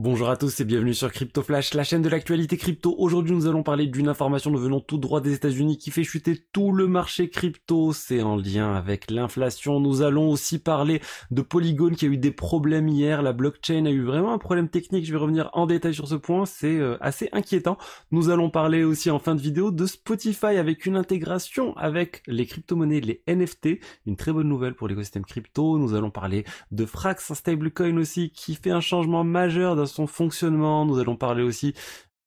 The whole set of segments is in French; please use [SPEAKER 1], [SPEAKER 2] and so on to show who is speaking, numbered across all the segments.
[SPEAKER 1] Bonjour à tous et bienvenue sur Crypto Flash, la chaîne de l'actualité crypto. Aujourd'hui, nous allons parler d'une information nous venons tout droit des États-Unis qui fait chuter tout le marché crypto. C'est en lien avec l'inflation. Nous allons aussi parler de Polygon qui a eu des problèmes hier. La blockchain a eu vraiment un problème technique. Je vais revenir en détail sur ce point. C'est euh, assez inquiétant. Nous allons parler aussi en fin de vidéo de Spotify avec une intégration avec les crypto-monnaies, les NFT. Une très bonne nouvelle pour l'écosystème crypto. Nous allons parler de Frax, un stablecoin aussi qui fait un changement majeur dans son fonctionnement. Nous allons parler aussi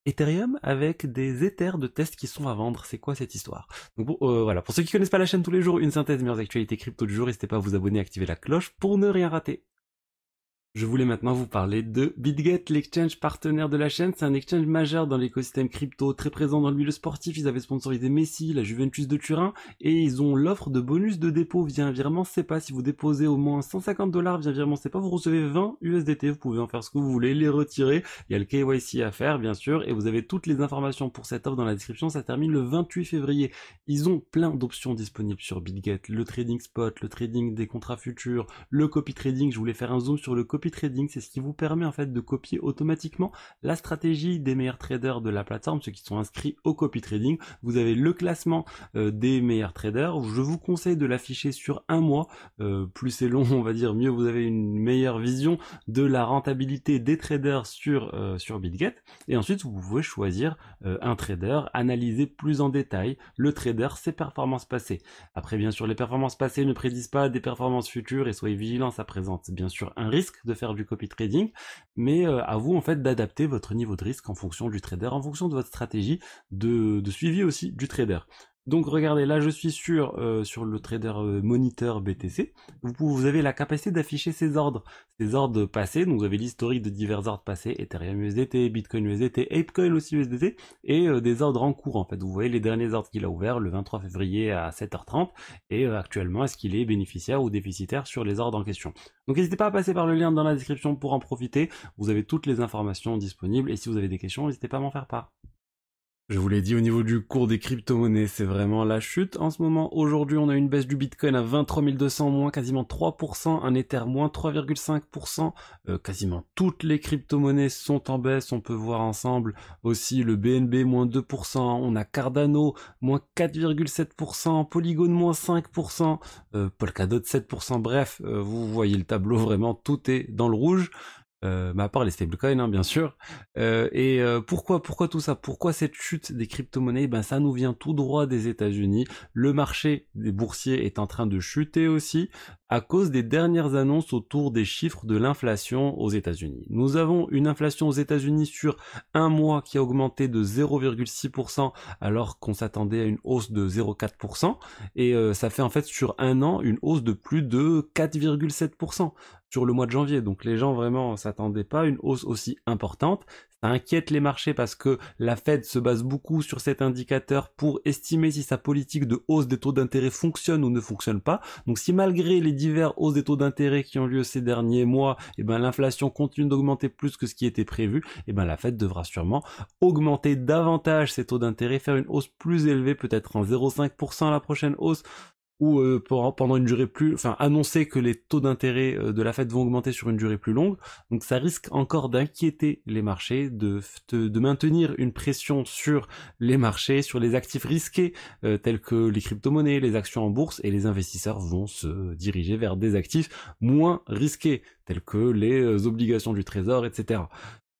[SPEAKER 1] Ethereum avec des Ethers de tests qui sont à vendre. C'est quoi cette histoire? Donc euh, voilà, pour ceux qui connaissent pas la chaîne tous les jours, une synthèse meilleures actualités crypto du jour, n'hésitez pas à vous abonner, activer la cloche pour ne rien rater. Je voulais maintenant vous parler de BitGet, l'exchange partenaire de la chaîne. C'est un exchange majeur dans l'écosystème crypto, très présent dans le milieu sportif. Ils avaient sponsorisé Messi, la Juventus de Turin, et ils ont l'offre de bonus de dépôt via un virement pas Si vous déposez au moins 150 dollars via un virement pas vous recevez 20 USDT. Vous pouvez en faire ce que vous voulez, les retirer. Il y a le KYC à faire, bien sûr, et vous avez toutes les informations pour cette offre dans la description. Ça termine le 28 février. Ils ont plein d'options disponibles sur BitGet, le trading spot, le trading des contrats futurs, le copy trading. Je voulais faire un zoom sur le copy copy trading, c'est ce qui vous permet en fait de copier automatiquement la stratégie des meilleurs traders de la plateforme, ceux qui sont inscrits au copy trading. Vous avez le classement euh, des meilleurs traders. Je vous conseille de l'afficher sur un mois. Euh, plus c'est long, on va dire, mieux vous avez une meilleure vision de la rentabilité des traders sur euh, sur BitGet. Et ensuite, vous pouvez choisir un trader, analyser plus en détail le trader, ses performances passées. Après, bien sûr, les performances passées ne prédisent pas des performances futures et soyez vigilants, ça présente bien sûr un risque de faire du copy trading, mais euh, à vous en fait d'adapter votre niveau de risque en fonction du trader, en fonction de votre stratégie de suivi aussi du trader. Donc regardez, là je suis sur, euh, le trader euh, moniteur BTC. Vous, vous avez la capacité d'afficher ces ordres. Ces ordres passés, donc vous avez l'historique de divers ordres passés, Ethereum USDT, Bitcoin USDT, Apecoin aussi USDT, et euh, des ordres en cours en fait. Vous voyez les derniers ordres qu'il a ouverts le 23 février à 7h30, et actuellement est-ce qu'il est bénéficiaire ou déficitaire sur les ordres en question? Donc n'hésitez pas à passer par le lien dans la description pour en profiter. Vous avez toutes les informations disponibles, et si vous avez des questions, n'hésitez pas à m'en faire part. Je vous l'ai dit au niveau du cours des crypto-monnaies, c'est vraiment la chute. En ce moment, aujourd'hui, on a une baisse du Bitcoin à 23 200, moins quasiment 3%, un Ether moins 3,5%. Euh, quasiment toutes les crypto-monnaies sont en baisse. On peut voir ensemble aussi le BNB moins 2%, on a Cardano moins 4,7%, Polygon moins 5%, euh, Polkadot 7%. Bref, euh, vous voyez le tableau, vraiment tout est dans le rouge euh, à part les stablecoins hein, bien sûr. Euh, et euh, pourquoi pourquoi tout ça? Pourquoi cette chute des crypto-monnaies? Ben ça nous vient tout droit des États-Unis. Le marché des boursiers est en train de chuter aussi à cause des dernières annonces autour des chiffres de l'inflation aux États-Unis. Nous avons une inflation aux États-Unis sur un mois qui a augmenté de 0,6% alors qu'on s'attendait à une hausse de 0,4% et euh, ça fait en fait sur un an une hausse de plus de 4,7% sur le mois de janvier. Donc les gens vraiment s'attendaient pas à une hausse aussi importante. Ça inquiète les marchés parce que la Fed se base beaucoup sur cet indicateur pour estimer si sa politique de hausse des taux d'intérêt fonctionne ou ne fonctionne pas. Donc si malgré les divers hausses des taux d'intérêt qui ont lieu ces derniers mois, eh ben l'inflation continue d'augmenter plus que ce qui était prévu, eh ben la Fed devra sûrement augmenter davantage ses taux d'intérêt, faire une hausse plus élevée, peut-être en 0,5% à la prochaine hausse, ou euh, pendant une durée plus, enfin annoncer que les taux d'intérêt euh, de la Fed vont augmenter sur une durée plus longue. Donc ça risque encore d'inquiéter les marchés, de, de, maintenir une pression sur les marchés, sur les actifs risqués euh, tels que les crypto-monnaies, les actions en bourse, et les investisseurs vont se diriger vers des actifs moins risqués tels que les obligations du trésor, etc.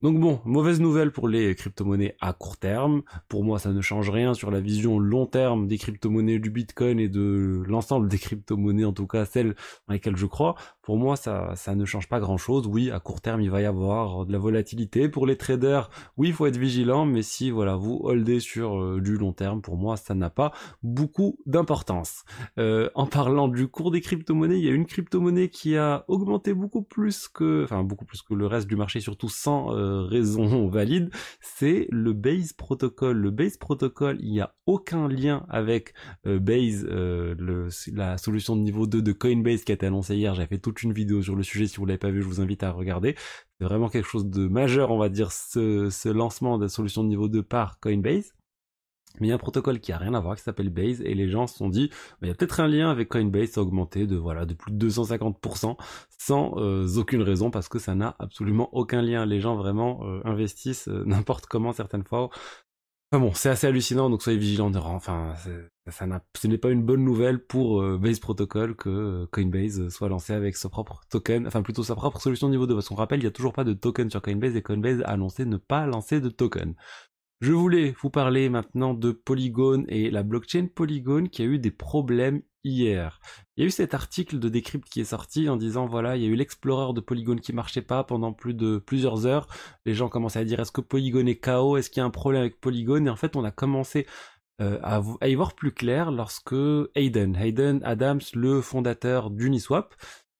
[SPEAKER 1] Donc bon, mauvaise nouvelle pour les crypto-monnaies à court terme. Pour moi, ça ne change rien sur la vision long terme des crypto-monnaies du Bitcoin et de l'ensemble des crypto-monnaies, en tout cas celles dans lesquelles je crois. Pour moi, ça, ne change pas grand-chose. Oui, à court terme, il va y avoir de la volatilité. Pour les traders, oui, il faut être vigilant, mais si voilà, vous holdez sur euh, du long terme, pour moi, ça n'a pas beaucoup d'importance. Euh, en parlant du cours des crypto-monnaies, il y a une crypto-monnaie qui a augmenté beaucoup plus que, enfin beaucoup plus que le reste du marché, surtout sans euh, raison valide, c'est le Base Protocol. Le Base Protocol, il n'y a aucun lien avec euh, Base, euh, la solution de niveau 2 de Coinbase qui a été annoncée hier. J'ai fait toute une vidéo sur le sujet. Si vous l'avez pas vu, je vous invite à regarder. C'est vraiment quelque chose de majeur, on va dire, ce, ce lancement de la solution de niveau 2 par Coinbase. Mais il y a un protocole qui a rien à voir, qui s'appelle Base, et les gens se sont dit, bah, il y a peut-être un lien avec Coinbase, a augmenté de voilà de plus de 250% sans euh, aucune raison, parce que ça n'a absolument aucun lien. Les gens vraiment euh, investissent euh, n'importe comment certaines fois. Enfin bon, c'est assez hallucinant, donc soyez vigilants. Enfin, ça n'a, ce n'est pas une bonne nouvelle pour Base Protocol que Coinbase soit lancé avec son propre token, enfin plutôt sa propre solution niveau 2, parce qu'on rappelle, il n'y a toujours pas de token sur Coinbase et Coinbase a annoncé ne pas lancer de token. Je voulais vous parler maintenant de Polygon et la blockchain Polygon qui a eu des problèmes hier. Il y a eu cet article de Decrypt qui est sorti en disant voilà, il y a eu l'explorer de Polygon qui marchait pas pendant plus de plusieurs heures. Les gens commençaient à dire est-ce que Polygon est KO Est-ce qu'il y a un problème avec Polygon? Et en fait, on a commencé euh, à, y voir plus clair lorsque Hayden, Hayden Adams, le fondateur d'Uniswap,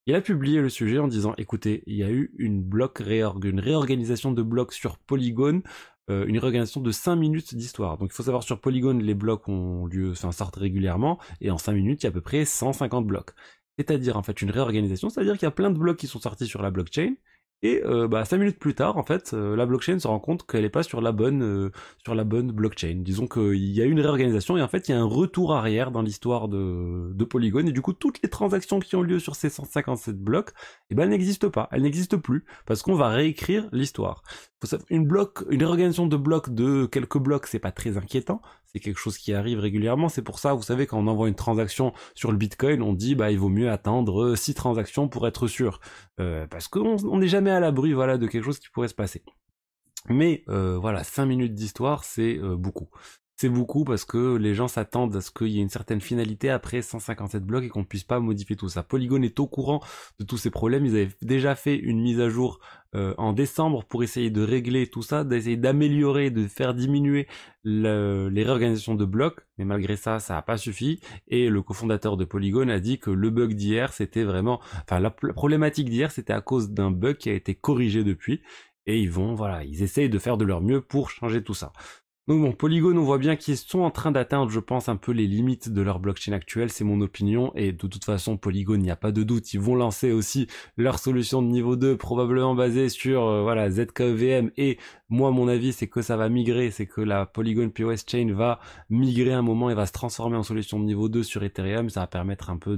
[SPEAKER 1] il a publié le sujet en disant écoutez, il y a eu une bloc réorg, une réorganisation de blocs sur Polygon euh, une réorganisation de 5 minutes d'histoire. Donc il faut savoir sur Polygon, les blocs ont lieu, enfin sortent régulièrement, et en 5 minutes, il y a à peu près 150 blocs. C'est-à-dire en fait une réorganisation, c'est-à-dire qu'il y a plein de blocs qui sont sortis sur la blockchain, et euh, bah, cinq minutes plus tard, en fait, euh, la blockchain se rend compte qu'elle n'est pas sur la bonne euh, sur la bonne blockchain. Disons qu'il y a une réorganisation et en fait il y a un retour arrière dans l'histoire de, de Polygon et du coup toutes les transactions qui ont lieu sur ces 157 blocs, eh ben elles n'existent pas, elles n'existent plus parce qu'on va réécrire l'histoire. Une bloc, une réorganisation de blocs de quelques blocs, c'est pas très inquiétant, c'est quelque chose qui arrive régulièrement. C'est pour ça, vous savez, quand on envoie une transaction sur le Bitcoin, on dit bah il vaut mieux attendre 6 transactions pour être sûr, euh, parce qu'on n'est jamais à l'abri voilà de quelque chose qui pourrait se passer. Mais euh, voilà, 5 minutes d'histoire, c'est euh, beaucoup c'est beaucoup parce que les gens s'attendent à ce qu'il y ait une certaine finalité après 157 blocs et qu'on ne puisse pas modifier tout ça. Polygon est au courant de tous ces problèmes. Ils avaient déjà fait une mise à jour euh, en décembre pour essayer de régler tout ça, d'essayer d'améliorer, de faire diminuer les réorganisations de blocs. Mais malgré ça, ça n'a pas suffi. Et le cofondateur de Polygon a dit que le bug d'hier, c'était vraiment, enfin la, la problématique d'hier, c'était à cause d'un bug qui a été corrigé depuis. Et ils vont, voilà, ils essayent de faire de leur mieux pour changer tout ça. Donc bon, Polygon, on voit bien qu'ils sont en train d'atteindre, je pense, un peu les limites de leur blockchain actuelle, c'est mon opinion, et de toute façon, Polygon, il n'y a pas de doute, ils vont lancer aussi leur solution de niveau 2, probablement basée sur, euh, voilà, ZKEVM, et moi, mon avis, c'est que ça va migrer, c'est que la Polygon POS Chain va migrer un moment et va se transformer en solution de niveau 2 sur Ethereum, ça va permettre un peu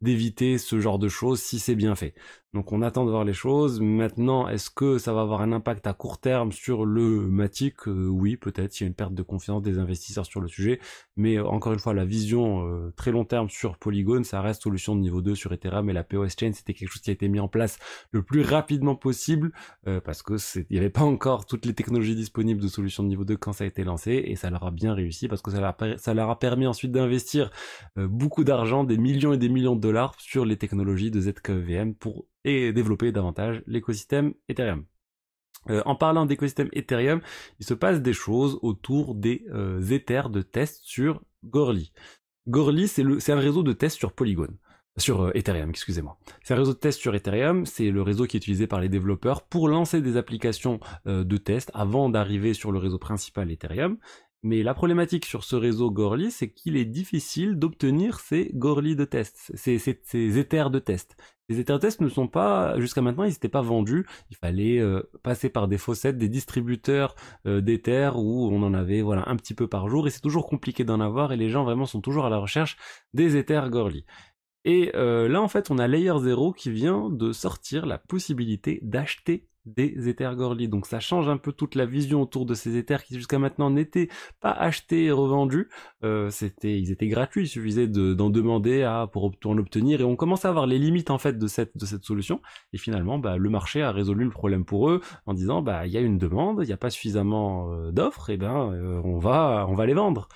[SPEAKER 1] d'éviter ce genre de choses si c'est bien fait. Donc on attend de voir les choses. Maintenant, est-ce que ça va avoir un impact à court terme sur le Matic? Euh, Oui, peut-être. Il y a une perte de confiance des investisseurs sur le sujet. Mais euh, encore une fois, la vision euh, très long terme sur Polygon, ça reste solution de niveau 2 sur Ethereum. Et la POS Chain, c'était quelque chose qui a été mis en place le plus rapidement possible parce que il n'y avait pas encore toutes les technologies disponibles de solution de niveau 2 quand ça a été lancé. Et ça leur a bien réussi parce que ça leur a, ça leur a permis ensuite d'investir beaucoup d'argent, des millions et des millions de dollars sur les technologies de ZKVM pour et développer davantage l'écosystème Ethereum. Euh, en parlant d'écosystème Ethereum, il se passe des choses autour des euh, Ethers de test sur Gorly. Gorly, c'est un réseau de test sur Polygon. Sur euh, Ethereum, excusez-moi. C'est un réseau de test sur Ethereum, c'est le réseau qui est utilisé par les développeurs pour lancer des applications de test avant d'arriver sur le réseau principal Ethereum. Mais la problématique sur ce réseau Gorly, c'est qu'il est difficile d'obtenir ces Gorly de test, ces, Ethers de test. Les Ether tests ne sont pas, jusqu'à maintenant, ils n'étaient pas vendus. Il fallait euh, passer par des fossettes, des distributeurs euh, d'Ether où on en avait voilà un petit peu par jour et c'est toujours compliqué d'en avoir et les gens vraiment sont toujours à la recherche des Ethers Gorly. Et euh, là, en fait, on a Layer 0 qui vient de sortir la possibilité d'acheter des Ethers Gorly. Donc ça change un peu toute la vision autour de ces Ethers qui jusqu'à maintenant n'étaient pas achetés et revendus. Euh, c'était, ils étaient gratuits, il suffisait d'en demander à pour en obtenir et on commence à voir les limites en fait de cette de cette solution. Et finalement, bah, le marché a résolu le problème pour eux en disant bah il y a une demande, il n'y a pas suffisamment euh, d'offres, et ben euh, on va on va les vendre.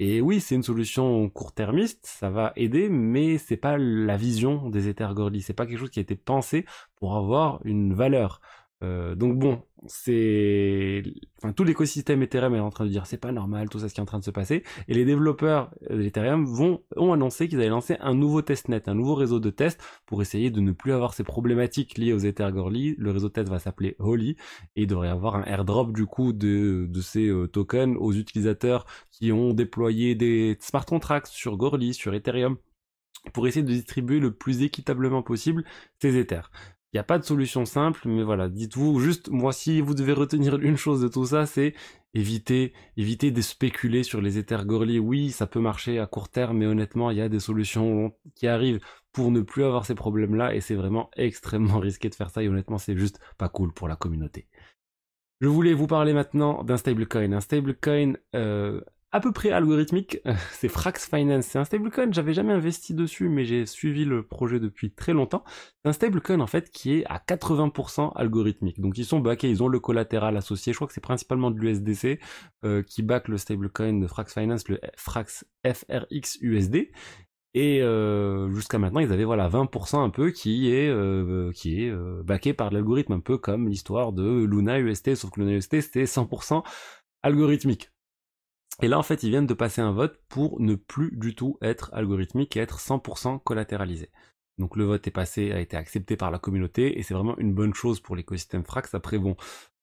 [SPEAKER 1] Et oui, c'est une solution court-termiste, ça va aider, mais c'est pas la vision des Ethers Gordy, c'est pas quelque chose qui a été pensé pour avoir une valeur. Euh, donc bon, c'est, enfin tout l'écosystème Ethereum est en train de dire c'est pas normal tout ça ce qui est en train de se passer et les développeurs d'Ethereum vont ont annoncé qu'ils allaient lancer un nouveau testnet, un nouveau réseau de test pour essayer de ne plus avoir ces problématiques liées aux Ethergorly. Le réseau de test va s'appeler Holy et il devrait avoir un airdrop du coup de de ces euh, tokens aux utilisateurs qui ont déployé des smart contracts sur Gorly, sur Ethereum pour essayer de distribuer le plus équitablement possible ces Ethers. Il n'y a pas de solution simple, mais voilà, dites-vous juste, moi, si vous devez retenir une chose de tout ça, c'est éviter, éviter de spéculer sur les éthers Gorli. Oui, ça peut marcher à court terme, mais honnêtement, il y a des solutions qui arrivent pour ne plus avoir ces problèmes-là, et c'est vraiment extrêmement risqué de faire ça, et honnêtement, c'est juste pas cool pour la communauté. Je voulais vous parler maintenant d'un stablecoin. Un stablecoin euh, à peu près algorithmique, c'est Frax Finance. C'est un stablecoin, j'avais jamais investi dessus, mais j'ai suivi le projet depuis très longtemps. C'est un stablecoin en fait qui est à 80% algorithmique. Donc ils sont backés, ils ont le collatéral associé. Je crois que c'est principalement de l'USDC euh, qui back le stablecoin de Frax Finance, le Frax FRX USD. Et euh, jusqu'à maintenant, ils avaient voilà 20% un peu qui est euh, qui est euh, backé par l'algorithme, un peu comme l'histoire de Luna UST, sauf que Luna UST c'était 100% algorithmique. Et là, en fait, ils viennent de passer un vote pour ne plus du tout être algorithmique et être 100% collatéralisé. Donc le vote est passé, a été accepté par la communauté et c'est vraiment une bonne chose pour l'écosystème Frax. Après bon,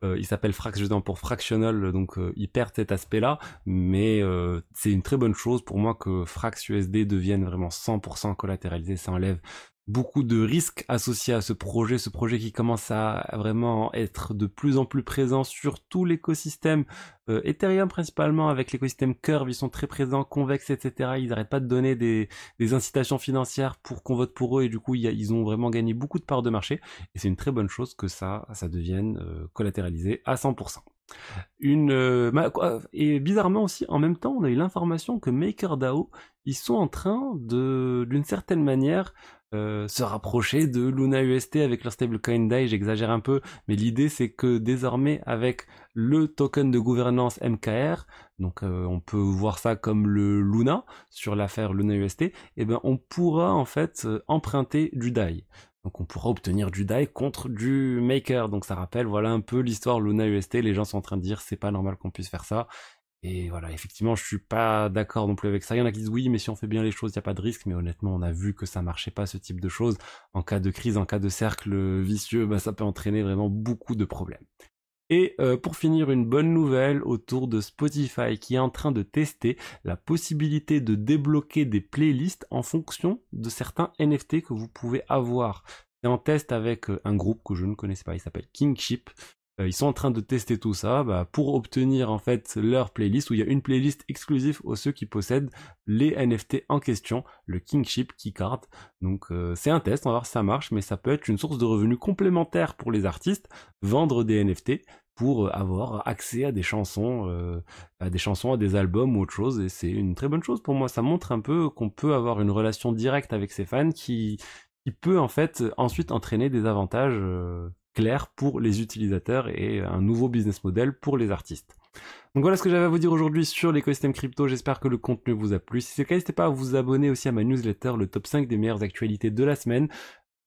[SPEAKER 1] euh, il s'appelle Frax justement pour fractional, donc euh, il cet aspect-là, mais euh, c'est une très bonne chose pour moi que Frax USD devienne vraiment 100% collatéralisé. Ça enlève beaucoup de risques associés à ce projet, ce projet qui commence à vraiment être de plus en plus présent sur tout l'écosystème euh, Ethereum principalement avec l'écosystème Curve, ils sont très présents, Convex, etc. Ils n'arrêtent pas de donner des, incitations financières pour qu'on vote pour eux et du coup ils ont vraiment gagné beaucoup de parts de marché et c'est une très bonne chose que ça, devienne euh, collatéralisé à 100%. Une euh, et bizarrement aussi en même temps on a eu l'information que MakerDAO ils sont en train de d'une certaine manière euh, se rapprocher de Luna UST avec leur stablecoin DAI, j'exagère un peu, mais l'idée c'est que désormais avec le token de gouvernance MKR, donc euh, on peut voir ça comme le Luna sur l'affaire Luna UST, et eh ben on pourra en fait euh, emprunter du DAI. Donc on pourra obtenir du DAI contre du Maker. Donc ça rappelle voilà un peu l'histoire Luna UST, les gens sont en train de dire c'est pas normal qu'on puisse faire ça. Et voilà, effectivement, je suis pas d'accord non plus avec ça. Il y en a qui disent oui, mais si on fait bien les choses, il n'y a pas de risque. Mais honnêtement, on a vu que ça marchait pas ce type de choses. En cas de crise, en cas de cercle vicieux, bah, ça peut entraîner vraiment beaucoup de problèmes. Et euh, pour finir, une bonne nouvelle autour de Spotify qui est en train de tester la possibilité de débloquer des playlists en fonction de certains NFT que vous pouvez avoir. C'est en test avec euh, un groupe que je ne connaissais pas, il s'appelle Kingship. Euh, ils sont en train de tester tout ça bah, pour obtenir en fait leur playlist où il y a une playlist exclusive aux ceux qui possèdent les NFT en question, le Kingship Keycard. Donc euh, c'est un test, on va voir si ça marche, mais ça peut être une source de revenus complémentaire pour les artistes, vendre des NFT pour euh, avoir accès à des chansons, à des chansons, à des albums ou autre chose, et c'est une très bonne chose pour moi. Ça montre un peu qu'on peut avoir une relation directe avec ses fans qui, qui peut en fait ensuite entraîner des avantages clair pour les utilisateurs et un nouveau business model pour les artistes. Donc voilà ce que j'avais à vous dire aujourd'hui sur l'écosystème crypto. J'espère que le contenu vous a plu. Si c'est le cas, n'hésitez pas à vous abonner aussi à ma newsletter, le top 5 des meilleures actualités de la semaine.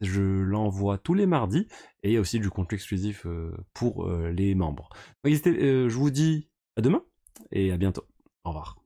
[SPEAKER 1] Je l'envoie tous les mardis et il y a aussi du contenu exclusif euh, pour euh, les membres. Donc, euh, je vous dis à demain et à bientôt. Au revoir.